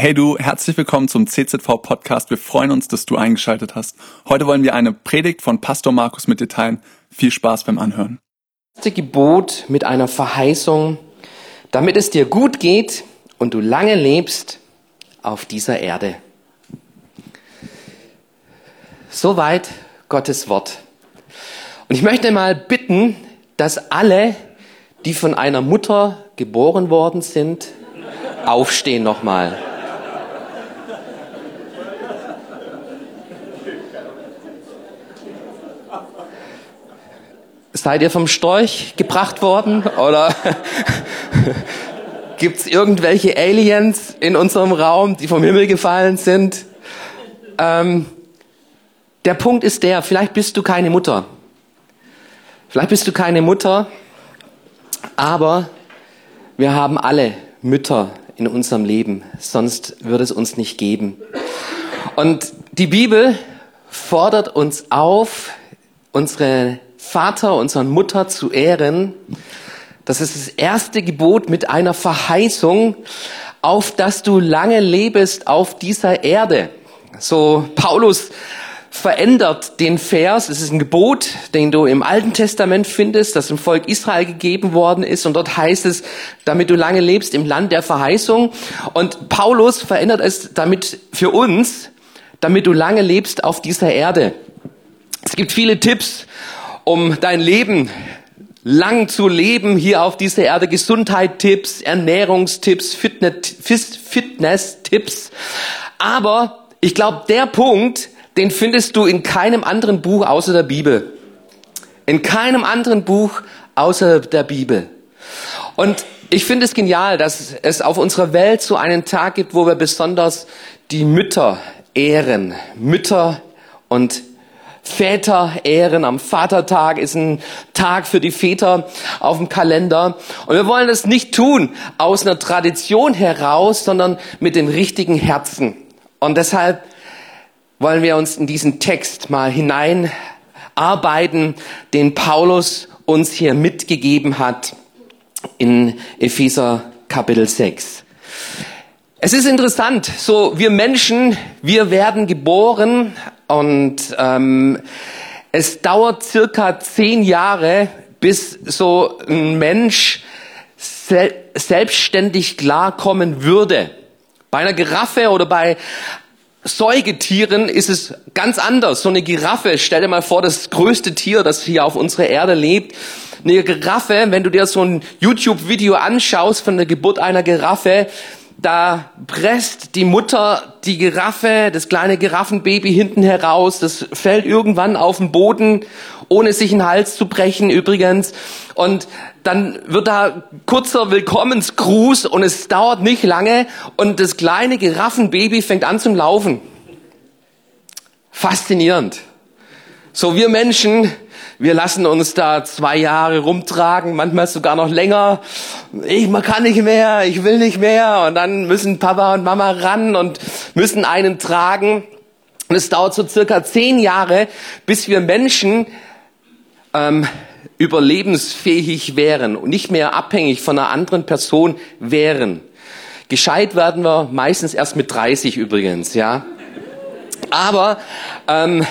Hey du, herzlich willkommen zum CZV Podcast. Wir freuen uns, dass du eingeschaltet hast. Heute wollen wir eine Predigt von Pastor Markus mit dir teilen. Viel Spaß beim Anhören. Das erste Gebot mit einer Verheißung, damit es dir gut geht und du lange lebst auf dieser Erde. Soweit Gottes Wort. Und ich möchte mal bitten, dass alle, die von einer Mutter geboren worden sind, aufstehen nochmal. Seid ihr vom Storch gebracht worden oder gibt es irgendwelche Aliens in unserem Raum, die vom Himmel gefallen sind? Ähm, der Punkt ist der, vielleicht bist du keine Mutter. Vielleicht bist du keine Mutter, aber wir haben alle Mütter in unserem Leben, sonst würde es uns nicht geben. Und die Bibel fordert uns auf, unsere Vater, unsere Mutter zu ehren. Das ist das erste Gebot mit einer Verheißung, auf dass du lange lebst auf dieser Erde. So Paulus verändert den Vers. Es ist ein Gebot, den du im Alten Testament findest, das im Volk Israel gegeben worden ist. Und dort heißt es, damit du lange lebst im Land der Verheißung. Und Paulus verändert es damit für uns, damit du lange lebst auf dieser Erde. Es gibt viele Tipps, um dein Leben lang zu leben hier auf dieser Erde. Gesundheit-Tipps, Ernährungstipps, Fitness-Tipps. Aber ich glaube, der Punkt, den findest du in keinem anderen Buch außer der Bibel. In keinem anderen Buch außer der Bibel. Und ich finde es genial, dass es auf unserer Welt so einen Tag gibt, wo wir besonders die Mütter ehren. Mütter und Väter ehren. Am Vatertag ist ein Tag für die Väter auf dem Kalender. Und wir wollen das nicht tun aus einer Tradition heraus, sondern mit dem richtigen Herzen. Und deshalb wollen wir uns in diesen Text mal hineinarbeiten, den Paulus uns hier mitgegeben hat in Epheser Kapitel 6. Es ist interessant, so wir Menschen, wir werden geboren und ähm, es dauert circa zehn Jahre, bis so ein Mensch sel selbstständig klarkommen würde. Bei einer Giraffe oder bei Säugetieren ist es ganz anders. So eine Giraffe, stell dir mal vor, das größte Tier, das hier auf unserer Erde lebt. Eine Giraffe, wenn du dir so ein YouTube-Video anschaust von der Geburt einer Giraffe, da presst die Mutter die Giraffe, das kleine Giraffenbaby hinten heraus, das fällt irgendwann auf den Boden, ohne sich den Hals zu brechen übrigens. Und dann wird da kurzer Willkommensgruß und es dauert nicht lange und das kleine Giraffenbaby fängt an zum Laufen. Faszinierend. So wir Menschen, wir lassen uns da zwei Jahre rumtragen, manchmal sogar noch länger. Ich man kann nicht mehr, ich will nicht mehr. Und dann müssen Papa und Mama ran und müssen einen tragen. Und es dauert so circa zehn Jahre, bis wir Menschen ähm, überlebensfähig wären und nicht mehr abhängig von einer anderen Person wären. Gescheit werden wir meistens erst mit 30 übrigens, ja. Aber ähm,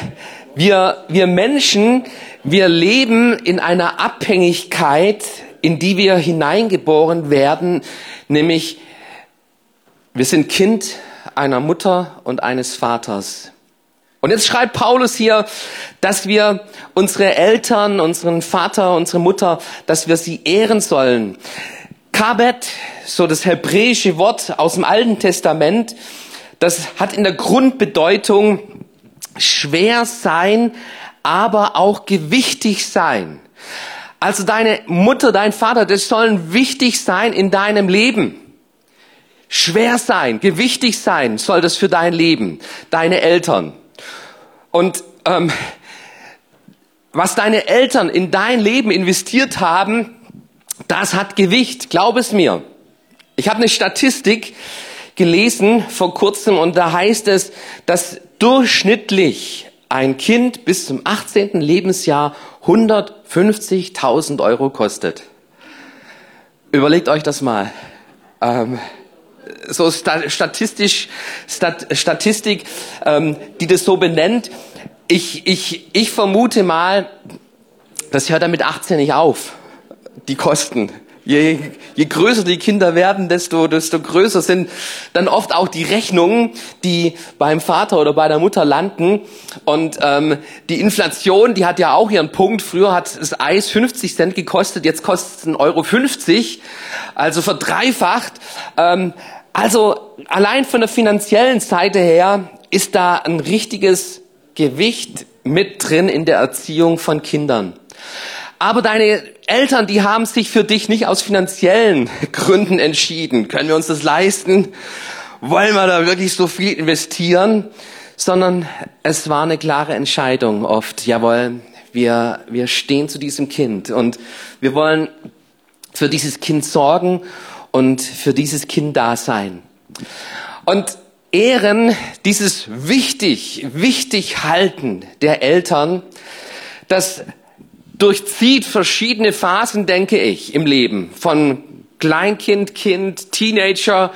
wir, wir Menschen, wir leben in einer Abhängigkeit, in die wir hineingeboren werden, nämlich wir sind Kind einer Mutter und eines Vaters. Und jetzt schreibt Paulus hier, dass wir unsere Eltern, unseren Vater, unsere Mutter, dass wir sie ehren sollen. Kabet, so das hebräische Wort aus dem Alten Testament, das hat in der Grundbedeutung schwer sein, aber auch gewichtig sein. Also deine Mutter, dein Vater, das sollen wichtig sein in deinem Leben. Schwer sein, gewichtig sein soll das für dein Leben, deine Eltern. Und ähm, was deine Eltern in dein Leben investiert haben, das hat Gewicht, glaub es mir. Ich habe eine Statistik gelesen vor kurzem und da heißt es, dass durchschnittlich ein Kind bis zum 18. Lebensjahr 150.000 Euro kostet. Überlegt euch das mal. Ähm, so statistisch, Stat, Statistik, ähm, die das so benennt. Ich, ich, ich vermute mal, das hört dann mit 18 nicht auf, die Kosten. Je, je größer die Kinder werden, desto, desto größer sind dann oft auch die Rechnungen, die beim Vater oder bei der Mutter landen. Und ähm, die Inflation, die hat ja auch ihren Punkt. Früher hat das Eis 50 Cent gekostet, jetzt kostet es 1,50 Euro, 50, also verdreifacht. Ähm, also allein von der finanziellen Seite her ist da ein richtiges Gewicht mit drin in der Erziehung von Kindern. Aber deine Eltern, die haben sich für dich nicht aus finanziellen Gründen entschieden. Können wir uns das leisten? Wollen wir da wirklich so viel investieren? Sondern es war eine klare Entscheidung oft. Jawohl, wir, wir stehen zu diesem Kind und wir wollen für dieses Kind sorgen und für dieses Kind da sein. Und Ehren, dieses wichtig, wichtig halten der Eltern, das durchzieht verschiedene Phasen, denke ich, im Leben. Von Kleinkind, Kind, Teenager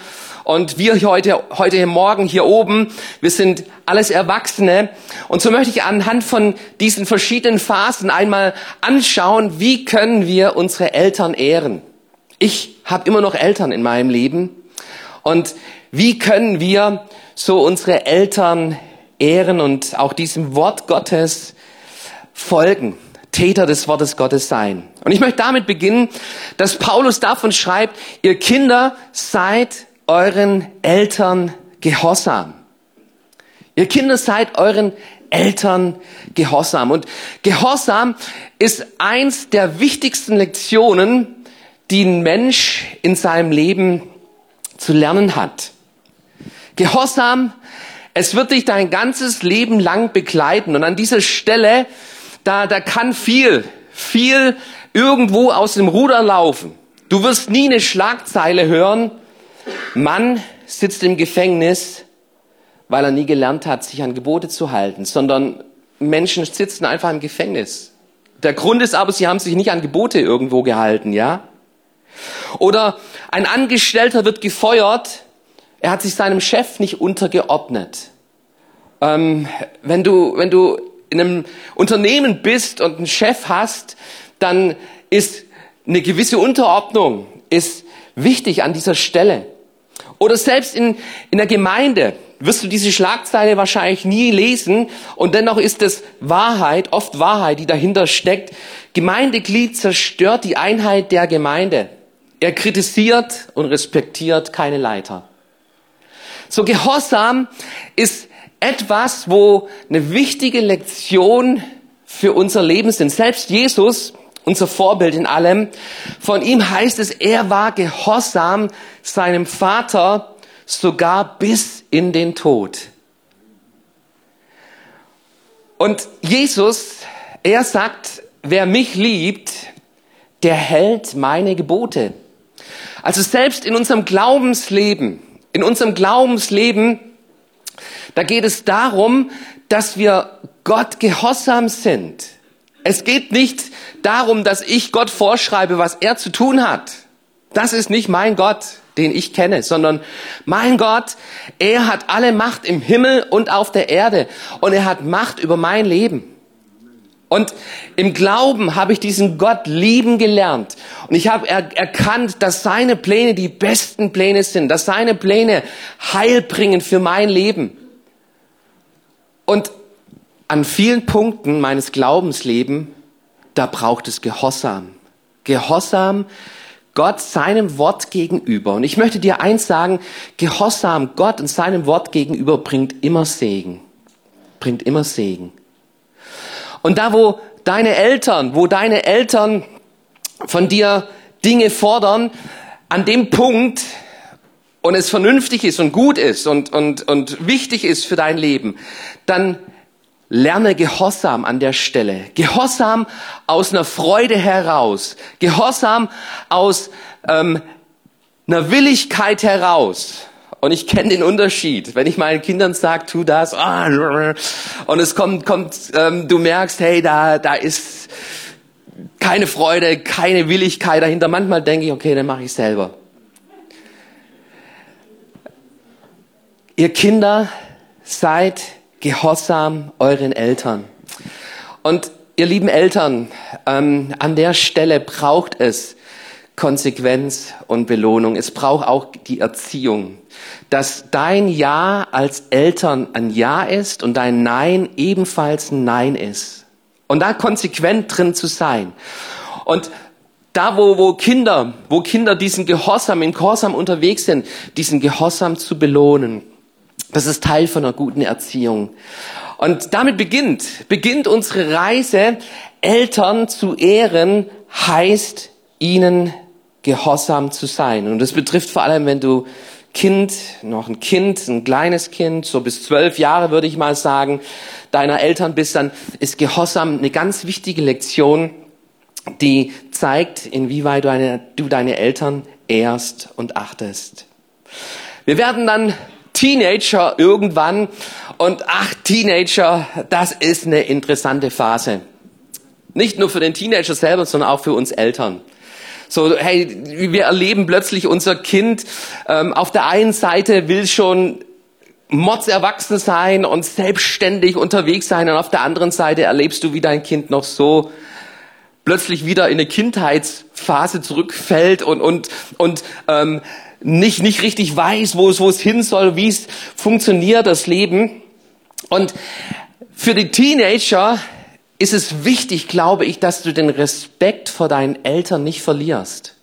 und wir heute, heute Morgen hier oben, wir sind alles Erwachsene. Und so möchte ich anhand von diesen verschiedenen Phasen einmal anschauen, wie können wir unsere Eltern ehren. Ich habe immer noch Eltern in meinem Leben. Und wie können wir so unsere Eltern ehren und auch diesem Wort Gottes folgen? Täter des Wortes Gottes sein. Und ich möchte damit beginnen, dass Paulus davon schreibt, ihr Kinder seid euren Eltern gehorsam. Ihr Kinder seid euren Eltern gehorsam. Und Gehorsam ist eins der wichtigsten Lektionen, die ein Mensch in seinem Leben zu lernen hat. Gehorsam, es wird dich dein ganzes Leben lang begleiten. Und an dieser Stelle da, da kann viel, viel irgendwo aus dem Ruder laufen. Du wirst nie eine Schlagzeile hören, Mann sitzt im Gefängnis, weil er nie gelernt hat, sich an Gebote zu halten, sondern Menschen sitzen einfach im Gefängnis. Der Grund ist aber, sie haben sich nicht an Gebote irgendwo gehalten, ja? Oder ein Angestellter wird gefeuert, er hat sich seinem Chef nicht untergeordnet. Ähm, wenn du, wenn du in einem Unternehmen bist und einen Chef hast, dann ist eine gewisse Unterordnung ist wichtig an dieser Stelle. Oder selbst in, in der Gemeinde wirst du diese Schlagzeile wahrscheinlich nie lesen und dennoch ist es Wahrheit, oft Wahrheit, die dahinter steckt. Gemeindeglied zerstört die Einheit der Gemeinde. Er kritisiert und respektiert keine Leiter. So Gehorsam ist etwas, wo eine wichtige Lektion für unser Leben sind. Selbst Jesus, unser Vorbild in allem, von ihm heißt es, er war gehorsam seinem Vater sogar bis in den Tod. Und Jesus, er sagt, wer mich liebt, der hält meine Gebote. Also selbst in unserem Glaubensleben, in unserem Glaubensleben da geht es darum, dass wir Gott gehorsam sind. Es geht nicht darum, dass ich Gott vorschreibe, was er zu tun hat. Das ist nicht mein Gott, den ich kenne, sondern mein Gott, er hat alle Macht im Himmel und auf der Erde und er hat Macht über mein Leben. Und im Glauben habe ich diesen Gott lieben gelernt. Und ich habe er erkannt, dass seine Pläne die besten Pläne sind, dass seine Pläne Heil bringen für mein Leben. Und an vielen Punkten meines Glaubenslebens, da braucht es Gehorsam. Gehorsam Gott seinem Wort gegenüber. Und ich möchte dir eins sagen, Gehorsam Gott und seinem Wort gegenüber bringt immer Segen. Bringt immer Segen. Und da, wo deine Eltern, wo deine Eltern von dir Dinge fordern, an dem Punkt, und es vernünftig ist und gut ist und, und, und wichtig ist für dein Leben, dann lerne Gehorsam an der Stelle. Gehorsam aus einer Freude heraus. Gehorsam aus ähm, einer Willigkeit heraus. Und ich kenne den Unterschied. Wenn ich meinen Kindern sage, tu das, ah, und es kommt, kommt, ähm, du merkst, hey, da, da ist keine Freude, keine Willigkeit dahinter. Manchmal denke ich, okay, dann mache ich selber. Ihr Kinder, seid gehorsam euren Eltern. Und ihr lieben Eltern, ähm, an der Stelle braucht es Konsequenz und Belohnung. Es braucht auch die Erziehung, dass dein Ja als Eltern ein Ja ist und dein Nein ebenfalls ein Nein ist. Und da konsequent drin zu sein. Und da, wo, wo Kinder, wo Kinder diesen Gehorsam, in Gehorsam unterwegs sind, diesen Gehorsam zu belohnen. Das ist Teil von einer guten Erziehung. Und damit beginnt, beginnt unsere Reise, Eltern zu ehren, heißt ihnen gehorsam zu sein. Und das betrifft vor allem, wenn du Kind, noch ein Kind, ein kleines Kind, so bis zwölf Jahre würde ich mal sagen, deiner Eltern bist, dann ist Gehorsam eine ganz wichtige Lektion, die zeigt, inwieweit du deine, du deine Eltern ehrst und achtest. Wir werden dann Teenager irgendwann und ach, Teenager, das ist eine interessante Phase. Nicht nur für den Teenager selber, sondern auch für uns Eltern. So, hey, wir erleben plötzlich unser Kind ähm, auf der einen Seite will schon Mods erwachsen sein und selbstständig unterwegs sein und auf der anderen Seite erlebst du, wie dein Kind noch so plötzlich wieder in eine Kindheitsphase zurückfällt und und und ähm, nicht nicht richtig weiß, wo es wo es hin soll, wie es funktioniert das Leben. Und für die Teenager ist es wichtig, glaube ich, dass du den Respekt vor deinen Eltern nicht verlierst.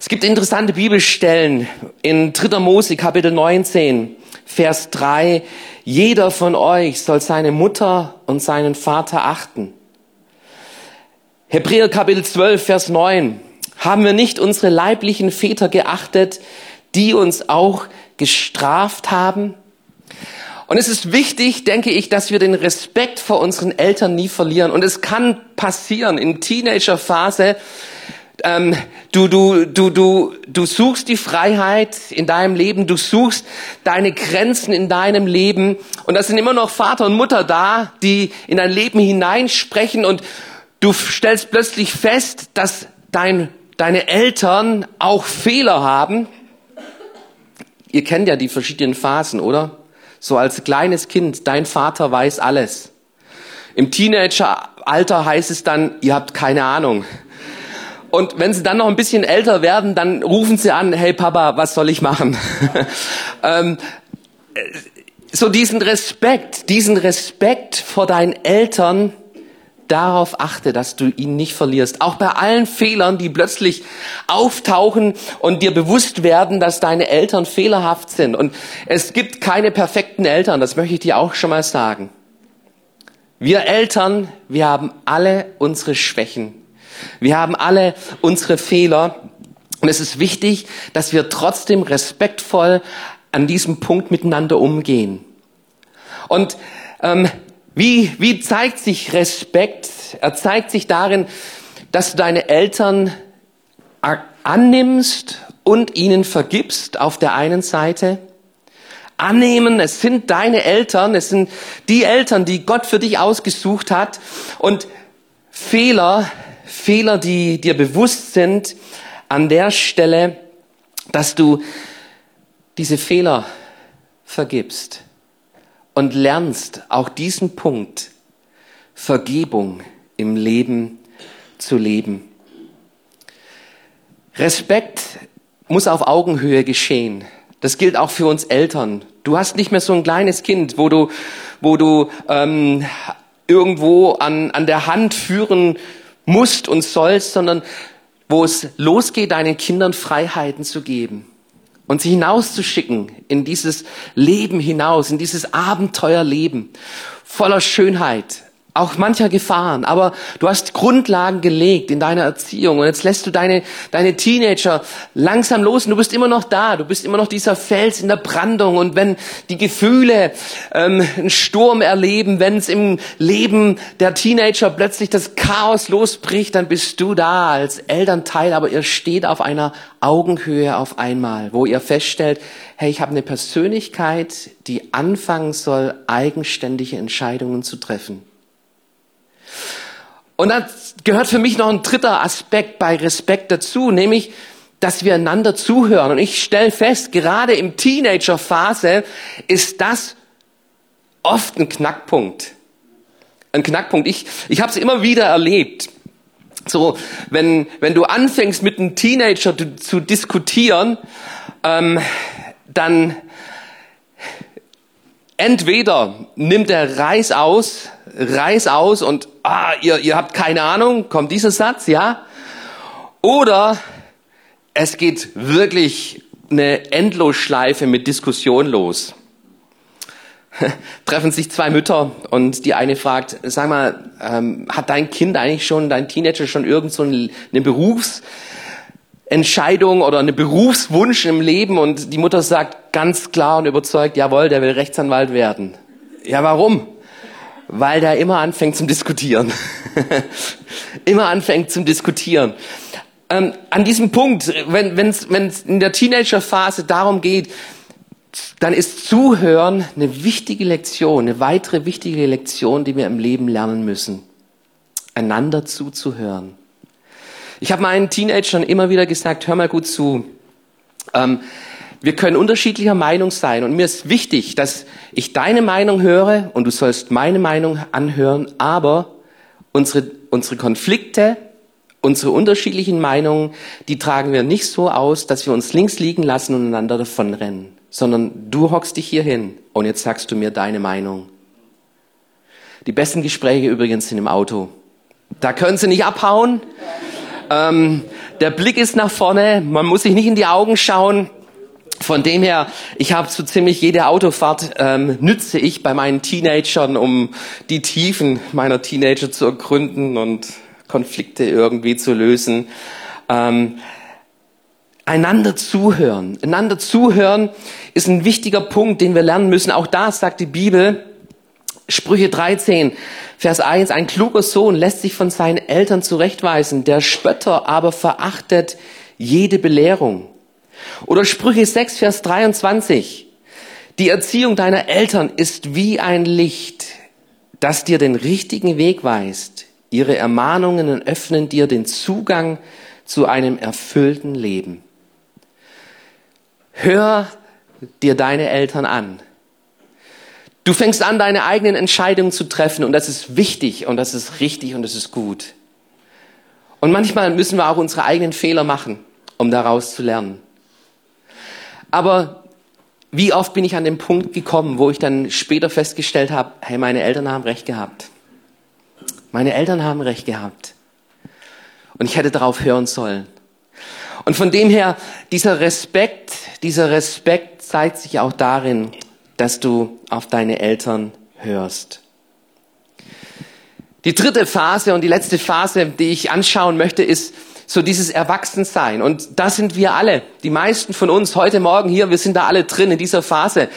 Es gibt interessante Bibelstellen in 3. Mose Kapitel 19, Vers 3. Jeder von euch soll seine Mutter und seinen Vater achten. Hebräer Kapitel 12, Vers 9. Haben wir nicht unsere leiblichen Väter geachtet, die uns auch gestraft haben? Und es ist wichtig, denke ich, dass wir den Respekt vor unseren Eltern nie verlieren. Und es kann passieren in Teenagerphase. Ähm, du, du, du, du, du suchst die Freiheit in deinem Leben, du suchst deine Grenzen in deinem Leben. Und da sind immer noch Vater und Mutter da, die in dein Leben hineinsprechen. Und du stellst plötzlich fest, dass dein, deine Eltern auch Fehler haben. Ihr kennt ja die verschiedenen Phasen, oder? So als kleines Kind, dein Vater weiß alles. Im Teenageralter heißt es dann, ihr habt keine Ahnung. Und wenn sie dann noch ein bisschen älter werden, dann rufen sie an, hey Papa, was soll ich machen? ähm, so diesen Respekt, diesen Respekt vor deinen Eltern, darauf achte, dass du ihn nicht verlierst. Auch bei allen Fehlern, die plötzlich auftauchen und dir bewusst werden, dass deine Eltern fehlerhaft sind. Und es gibt keine perfekten Eltern, das möchte ich dir auch schon mal sagen. Wir Eltern, wir haben alle unsere Schwächen. Wir haben alle unsere Fehler. Und es ist wichtig, dass wir trotzdem respektvoll an diesem Punkt miteinander umgehen. Und ähm, wie, wie zeigt sich Respekt? Er zeigt sich darin, dass du deine Eltern annimmst und ihnen vergibst auf der einen Seite. Annehmen, es sind deine Eltern, es sind die Eltern, die Gott für dich ausgesucht hat. Und Fehler, Fehler, die dir bewusst sind, an der Stelle, dass du diese Fehler vergibst und lernst auch diesen Punkt Vergebung im Leben zu leben. Respekt muss auf Augenhöhe geschehen. Das gilt auch für uns Eltern. Du hast nicht mehr so ein kleines Kind, wo du, wo du ähm, irgendwo an, an der Hand führen musst und sollst, sondern wo es losgeht, deinen Kindern Freiheiten zu geben und sie hinauszuschicken in dieses Leben hinaus, in dieses Abenteuerleben voller Schönheit, auch mancher Gefahren, aber du hast Grundlagen gelegt in deiner Erziehung. Und jetzt lässt du deine, deine Teenager langsam los und du bist immer noch da, du bist immer noch dieser Fels in der Brandung. Und wenn die Gefühle ähm, einen Sturm erleben, wenn es im Leben der Teenager plötzlich das Chaos losbricht, dann bist du da als Elternteil, aber ihr steht auf einer Augenhöhe auf einmal, wo ihr feststellt, hey, ich habe eine Persönlichkeit, die anfangen soll, eigenständige Entscheidungen zu treffen. Und da gehört für mich noch ein dritter Aspekt bei Respekt dazu, nämlich dass wir einander zuhören. Und ich stelle fest, gerade im Teenagerphase ist das oft ein Knackpunkt. Ein Knackpunkt. Ich, ich habe es immer wieder erlebt. So, wenn, wenn du anfängst mit einem Teenager zu, zu diskutieren, ähm, dann entweder nimmt er Reis aus, Reis aus und ah, ihr, ihr habt keine Ahnung, kommt dieser Satz, ja? Oder es geht wirklich eine Endlosschleife mit Diskussion los. Treffen sich zwei Mütter und die eine fragt, sag mal, ähm, hat dein Kind eigentlich schon, dein Teenager schon irgend so eine Berufsentscheidung oder einen Berufswunsch im Leben? Und die Mutter sagt ganz klar und überzeugt, jawohl, der will Rechtsanwalt werden. Ja, warum? Weil der immer anfängt zum Diskutieren. immer anfängt zum Diskutieren. Ähm, an diesem Punkt, wenn es in der Teenagerphase darum geht, dann ist Zuhören eine wichtige Lektion, eine weitere wichtige Lektion, die wir im Leben lernen müssen. Einander zuzuhören. Ich habe meinen Teenagern immer wieder gesagt, hör mal gut zu. Ähm, wir können unterschiedlicher Meinung sein und mir ist wichtig, dass ich deine Meinung höre und du sollst meine Meinung anhören, aber unsere, unsere Konflikte, unsere unterschiedlichen Meinungen, die tragen wir nicht so aus, dass wir uns links liegen lassen und einander davonrennen sondern du hockst dich hier hin und jetzt sagst du mir deine Meinung. Die besten Gespräche übrigens sind im Auto. Da können sie nicht abhauen. Ähm, der Blick ist nach vorne, man muss sich nicht in die Augen schauen. Von dem her, ich habe so ziemlich jede Autofahrt ähm, nütze ich bei meinen Teenagern, um die Tiefen meiner Teenager zu ergründen und Konflikte irgendwie zu lösen. Ähm, einander zuhören. Einander zuhören ist ein wichtiger Punkt, den wir lernen müssen. Auch da sagt die Bibel, Sprüche 13, Vers 1, ein kluger Sohn lässt sich von seinen Eltern zurechtweisen, der Spötter aber verachtet jede Belehrung. Oder Sprüche 6, Vers 23, die Erziehung deiner Eltern ist wie ein Licht, das dir den richtigen Weg weist. Ihre Ermahnungen öffnen dir den Zugang zu einem erfüllten Leben. Hör dir deine Eltern an. Du fängst an, deine eigenen Entscheidungen zu treffen und das ist wichtig und das ist richtig und das ist gut. Und manchmal müssen wir auch unsere eigenen Fehler machen, um daraus zu lernen. Aber wie oft bin ich an den Punkt gekommen, wo ich dann später festgestellt habe, hey, meine Eltern haben recht gehabt. Meine Eltern haben recht gehabt. Und ich hätte darauf hören sollen. Und von dem her, dieser Respekt, dieser Respekt zeigt sich auch darin, dass du auf deine Eltern hörst. Die dritte Phase und die letzte Phase, die ich anschauen möchte, ist so dieses Erwachsensein. Und da sind wir alle, die meisten von uns heute Morgen hier, wir sind da alle drin in dieser Phase.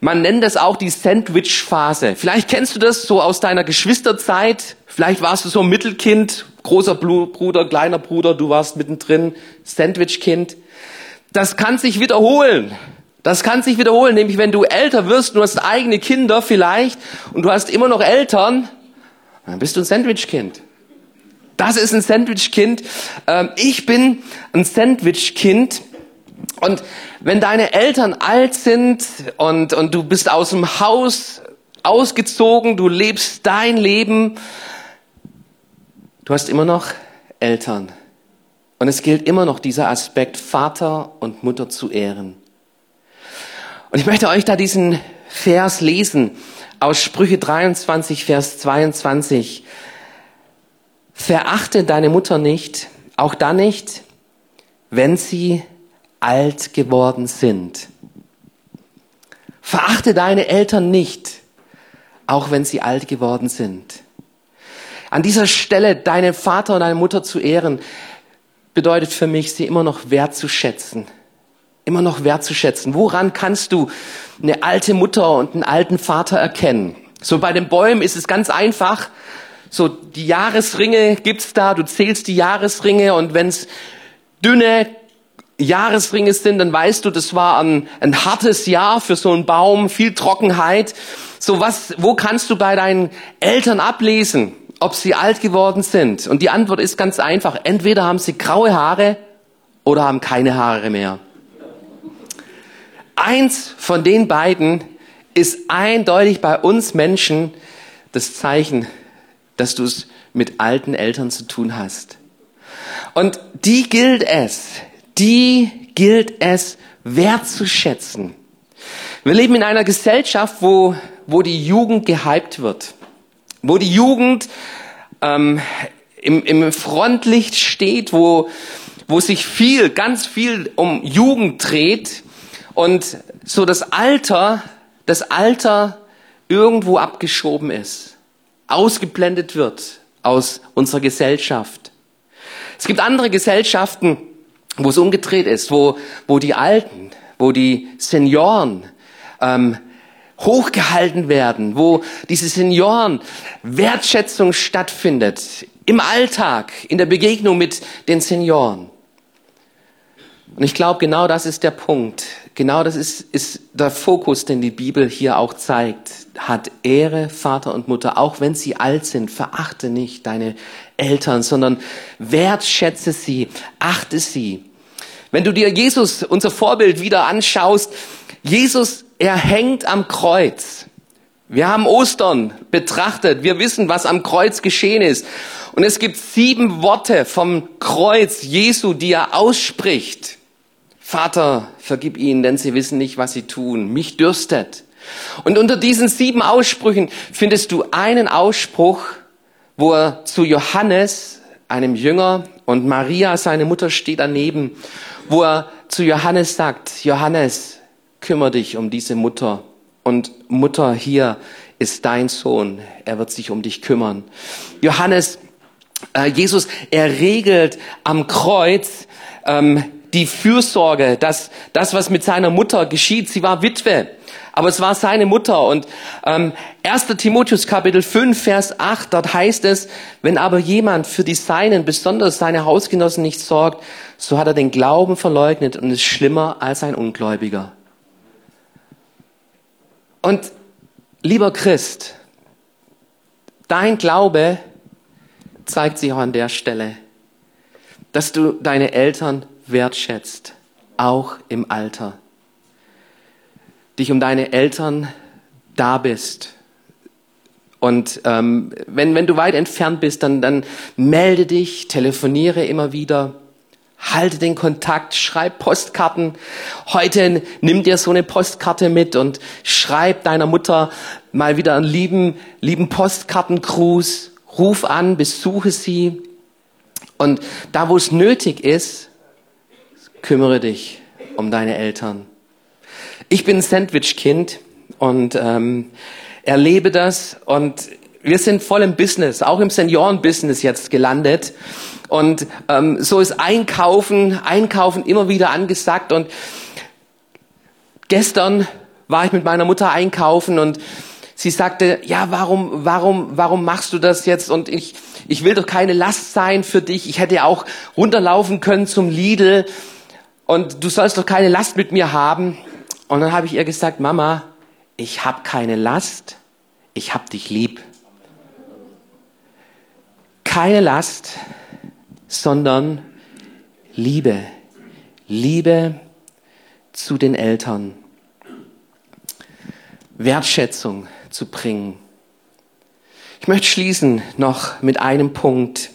Man nennt das auch die Sandwich-Phase. Vielleicht kennst du das so aus deiner Geschwisterzeit. Vielleicht warst du so ein Mittelkind, großer Bruder, kleiner Bruder, du warst mittendrin, Sandwich-Kind. Das kann sich wiederholen. Das kann sich wiederholen, nämlich wenn du älter wirst, du hast eigene Kinder vielleicht und du hast immer noch Eltern, dann bist du ein Sandwich-Kind. Das ist ein Sandwich-Kind. Ähm, ich bin ein Sandwich-Kind. Und wenn deine Eltern alt sind und, und du bist aus dem Haus ausgezogen, du lebst dein Leben, du hast immer noch Eltern. Und es gilt immer noch dieser Aspekt, Vater und Mutter zu ehren. Und ich möchte euch da diesen Vers lesen aus Sprüche 23, Vers 22. Verachte deine Mutter nicht, auch dann nicht, wenn sie alt geworden sind. Verachte deine Eltern nicht, auch wenn sie alt geworden sind. An dieser Stelle deinen Vater und deine Mutter zu ehren, bedeutet für mich, sie immer noch wertzuschätzen. Immer noch wertzuschätzen. Woran kannst du eine alte Mutter und einen alten Vater erkennen? So bei den Bäumen ist es ganz einfach. So die Jahresringe gibt's da, du zählst die Jahresringe und wenn's dünne, Jahresringe sind, dann weißt du, das war ein, ein hartes Jahr für so einen Baum, viel Trockenheit. So was, wo kannst du bei deinen Eltern ablesen, ob sie alt geworden sind? Und die Antwort ist ganz einfach. Entweder haben sie graue Haare oder haben keine Haare mehr. Eins von den beiden ist eindeutig bei uns Menschen das Zeichen, dass du es mit alten Eltern zu tun hast. Und die gilt es, die gilt es wertzuschätzen. Wir leben in einer Gesellschaft, wo, wo die Jugend gehypt wird, wo die Jugend ähm, im, im Frontlicht steht, wo, wo sich viel, ganz viel um Jugend dreht und so das Alter, das Alter irgendwo abgeschoben ist, ausgeblendet wird aus unserer Gesellschaft. Es gibt andere Gesellschaften, wo es umgedreht ist, wo, wo die Alten, wo die Senioren ähm, hochgehalten werden, wo diese Senioren Wertschätzung stattfindet im Alltag, in der Begegnung mit den Senioren. Und ich glaube, genau das ist der Punkt. Genau das ist, ist der Fokus, den die Bibel hier auch zeigt. Hat Ehre Vater und Mutter, auch wenn sie alt sind. Verachte nicht deine Eltern, sondern wertschätze sie, achte sie. Wenn du dir Jesus, unser Vorbild, wieder anschaust, Jesus, er hängt am Kreuz. Wir haben Ostern betrachtet. Wir wissen, was am Kreuz geschehen ist. Und es gibt sieben Worte vom Kreuz Jesu, die er ausspricht. Vater, vergib ihnen, denn sie wissen nicht, was sie tun. Mich dürstet. Und unter diesen sieben Aussprüchen findest du einen Ausspruch, wo er zu Johannes, einem Jünger, und Maria, seine Mutter, steht daneben, wo er zu Johannes sagt, Johannes, kümmere dich um diese Mutter und Mutter, hier ist dein Sohn, er wird sich um dich kümmern. Johannes, äh, Jesus, er regelt am Kreuz ähm, die Fürsorge, dass das, was mit seiner Mutter geschieht, sie war Witwe, aber es war seine Mutter. Und ähm, 1. Timotheus Kapitel 5, Vers 8, dort heißt es, wenn aber jemand für die Seinen, besonders seine Hausgenossen nicht sorgt, so hat er den Glauben verleugnet und ist schlimmer als ein Ungläubiger. Und lieber Christ, dein Glaube zeigt sich auch an der Stelle, dass du deine Eltern wertschätzt, auch im Alter. Dich um deine Eltern da bist. Und ähm, wenn, wenn du weit entfernt bist, dann, dann melde dich, telefoniere immer wieder. Halte den Kontakt, schreib Postkarten. Heute nimm dir so eine Postkarte mit und schreib deiner Mutter mal wieder einen lieben, lieben Postkartengruß. Ruf an, besuche sie. Und da, wo es nötig ist, kümmere dich um deine Eltern. Ich bin Sandwich-Kind und ähm, erlebe das und wir sind voll im Business, auch im Senioren-Business jetzt gelandet. Und ähm, so ist Einkaufen, Einkaufen immer wieder angesagt. Und gestern war ich mit meiner Mutter einkaufen und sie sagte, ja, warum, warum, warum machst du das jetzt? Und ich, ich will doch keine Last sein für dich. Ich hätte auch runterlaufen können zum Lidl und du sollst doch keine Last mit mir haben. Und dann habe ich ihr gesagt, Mama, ich habe keine Last, ich hab dich lieb. Keine Last, sondern Liebe. Liebe zu den Eltern. Wertschätzung zu bringen. Ich möchte schließen noch mit einem Punkt.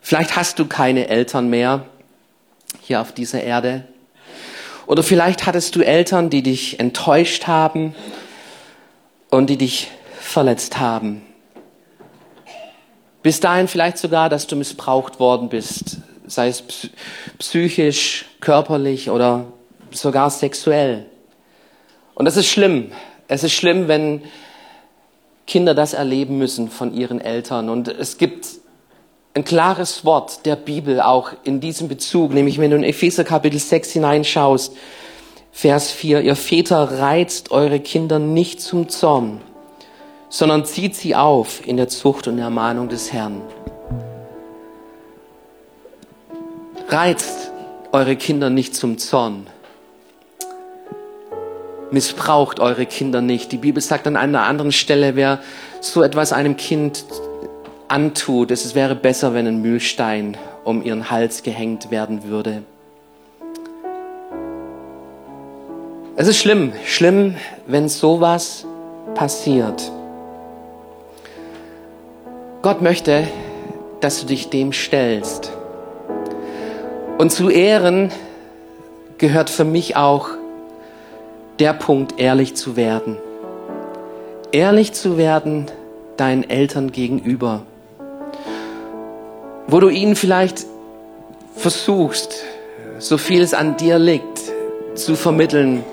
Vielleicht hast du keine Eltern mehr hier auf dieser Erde. Oder vielleicht hattest du Eltern, die dich enttäuscht haben und die dich verletzt haben. Bis dahin vielleicht sogar, dass du missbraucht worden bist, sei es psychisch, körperlich oder sogar sexuell. Und das ist schlimm. Es ist schlimm, wenn Kinder das erleben müssen von ihren Eltern. Und es gibt ein klares Wort der Bibel auch in diesem Bezug, nämlich wenn du in Epheser Kapitel 6 hineinschaust, Vers 4, ihr Väter reizt eure Kinder nicht zum Zorn, sondern zieht sie auf in der Zucht und Ermahnung des Herrn. Reizt eure Kinder nicht zum Zorn. Missbraucht eure Kinder nicht. Die Bibel sagt an einer anderen Stelle, wer so etwas einem Kind antut, es wäre besser, wenn ein Mühlstein um ihren Hals gehängt werden würde. Es ist schlimm, schlimm, wenn sowas passiert. Gott möchte, dass du dich dem stellst. Und zu Ehren gehört für mich auch der Punkt, ehrlich zu werden. Ehrlich zu werden deinen Eltern gegenüber. Wo du ihnen vielleicht versuchst, so viel es an dir liegt, zu vermitteln,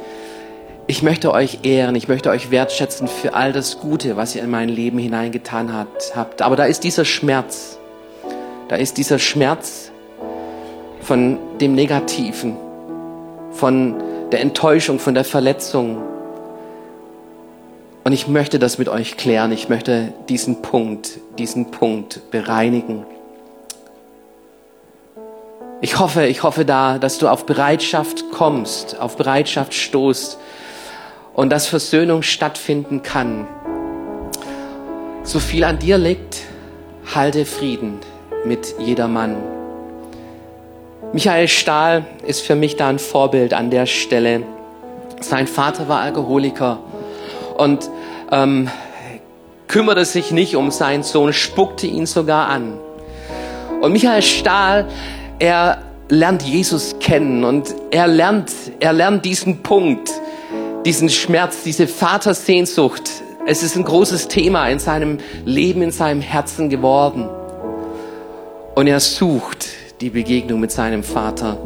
ich möchte euch ehren, ich möchte euch wertschätzen für all das Gute, was ihr in mein Leben hineingetan habt. Aber da ist dieser Schmerz. Da ist dieser Schmerz von dem Negativen, von der Enttäuschung, von der Verletzung. Und ich möchte das mit euch klären. Ich möchte diesen Punkt, diesen Punkt bereinigen. Ich hoffe, ich hoffe da, dass du auf Bereitschaft kommst, auf Bereitschaft stoßt, und dass Versöhnung stattfinden kann. So viel an dir liegt, halte Frieden mit jedermann. Michael Stahl ist für mich da ein Vorbild an der Stelle. Sein Vater war Alkoholiker und ähm, kümmerte sich nicht um seinen Sohn, spuckte ihn sogar an. Und Michael Stahl, er lernt Jesus kennen und er lernt, er lernt diesen Punkt, diesen Schmerz, diese Vatersehnsucht. Es ist ein großes Thema in seinem Leben, in seinem Herzen geworden. Und er sucht die Begegnung mit seinem Vater.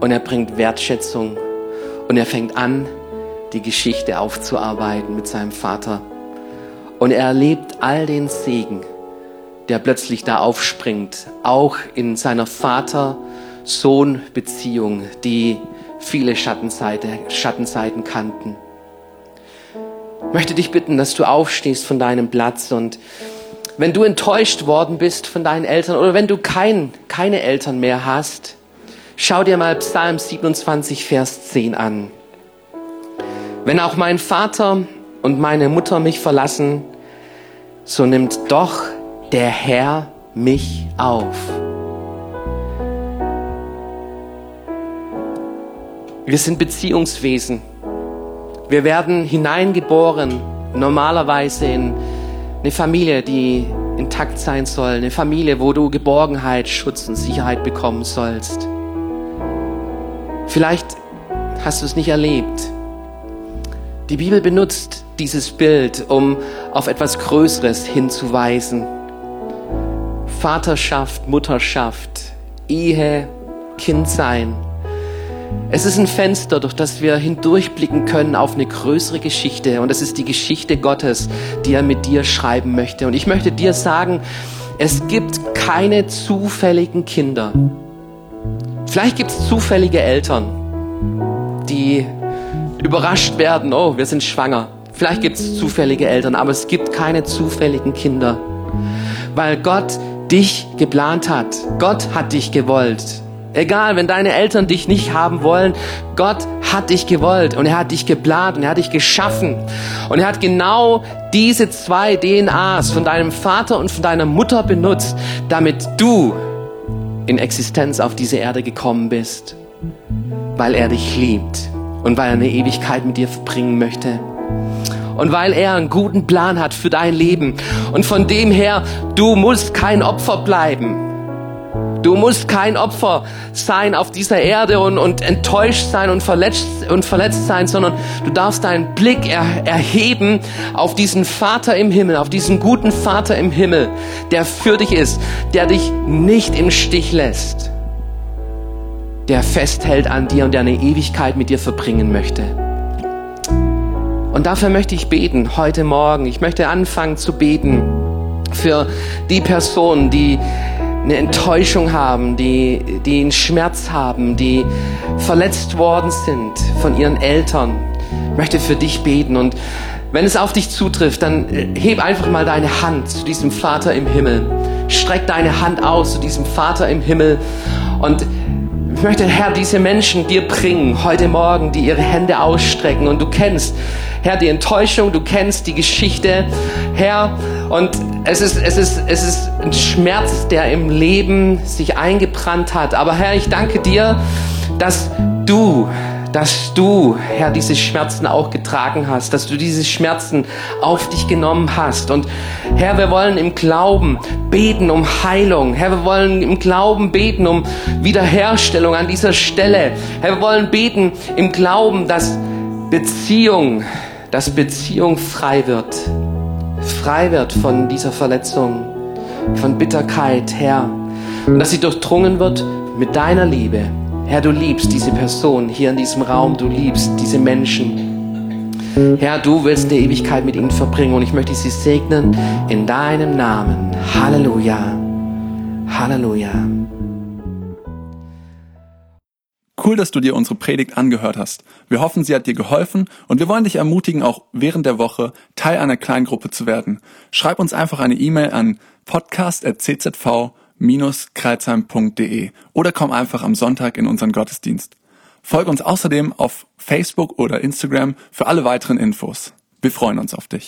Und er bringt Wertschätzung. Und er fängt an, die Geschichte aufzuarbeiten mit seinem Vater. Und er erlebt all den Segen, der plötzlich da aufspringt, auch in seiner Vater-Sohn-Beziehung, die viele Schattenseiten, Schattenseiten kannten. Ich möchte dich bitten, dass du aufstehst von deinem Platz und wenn du enttäuscht worden bist von deinen Eltern oder wenn du kein, keine Eltern mehr hast, schau dir mal Psalm 27, Vers 10 an. Wenn auch mein Vater und meine Mutter mich verlassen, so nimmt doch der Herr mich auf. Wir sind Beziehungswesen. Wir werden hineingeboren, normalerweise in eine Familie, die intakt sein soll, eine Familie, wo du Geborgenheit, Schutz und Sicherheit bekommen sollst. Vielleicht hast du es nicht erlebt. Die Bibel benutzt dieses Bild, um auf etwas Größeres hinzuweisen. Vaterschaft, Mutterschaft, Ehe, Kindsein. Es ist ein Fenster, durch das wir hindurchblicken können auf eine größere Geschichte. Und es ist die Geschichte Gottes, die er mit dir schreiben möchte. Und ich möchte dir sagen, es gibt keine zufälligen Kinder. Vielleicht gibt es zufällige Eltern, die überrascht werden, oh, wir sind schwanger. Vielleicht gibt es zufällige Eltern, aber es gibt keine zufälligen Kinder. Weil Gott dich geplant hat. Gott hat dich gewollt. Egal, wenn deine Eltern dich nicht haben wollen, Gott hat dich gewollt und er hat dich geplant und er hat dich geschaffen. Und er hat genau diese zwei DNAs von deinem Vater und von deiner Mutter benutzt, damit du in Existenz auf diese Erde gekommen bist. Weil er dich liebt und weil er eine Ewigkeit mit dir verbringen möchte. Und weil er einen guten Plan hat für dein Leben. Und von dem her, du musst kein Opfer bleiben. Du musst kein Opfer sein auf dieser Erde und, und enttäuscht sein und verletzt, und verletzt sein, sondern du darfst deinen Blick er, erheben auf diesen Vater im Himmel, auf diesen guten Vater im Himmel, der für dich ist, der dich nicht im Stich lässt, der festhält an dir und der eine Ewigkeit mit dir verbringen möchte. Und dafür möchte ich beten heute Morgen. Ich möchte anfangen zu beten für die Personen, die eine Enttäuschung haben, die, die einen Schmerz haben, die verletzt worden sind von ihren Eltern. Ich möchte für dich beten und wenn es auf dich zutrifft, dann heb einfach mal deine Hand zu diesem Vater im Himmel. Streck deine Hand aus zu diesem Vater im Himmel und möchte, Herr, diese Menschen dir bringen heute Morgen, die ihre Hände ausstrecken. Und du kennst, Herr, die Enttäuschung, du kennst die Geschichte, Herr. Und es ist, es ist, es ist ein Schmerz, der im Leben sich eingebrannt hat. Aber Herr, ich danke dir, dass du dass du, Herr, diese Schmerzen auch getragen hast, dass du diese Schmerzen auf dich genommen hast. Und Herr, wir wollen im Glauben beten um Heilung. Herr, wir wollen im Glauben beten um Wiederherstellung an dieser Stelle. Herr, wir wollen beten im Glauben, dass Beziehung, dass Beziehung frei wird. Frei wird von dieser Verletzung, von Bitterkeit, Herr. Und dass sie durchdrungen wird mit deiner Liebe. Herr, du liebst diese Person hier in diesem Raum, du liebst diese Menschen. Herr, du willst die Ewigkeit mit ihnen verbringen und ich möchte sie segnen in deinem Namen. Halleluja. Halleluja. Cool, dass du dir unsere Predigt angehört hast. Wir hoffen, sie hat dir geholfen und wir wollen dich ermutigen, auch während der Woche Teil einer Kleingruppe zu werden. Schreib uns einfach eine E-Mail an podcast.czv-kreuzheim.de oder komm einfach am Sonntag in unseren Gottesdienst. Folge uns außerdem auf Facebook oder Instagram für alle weiteren Infos. Wir freuen uns auf dich.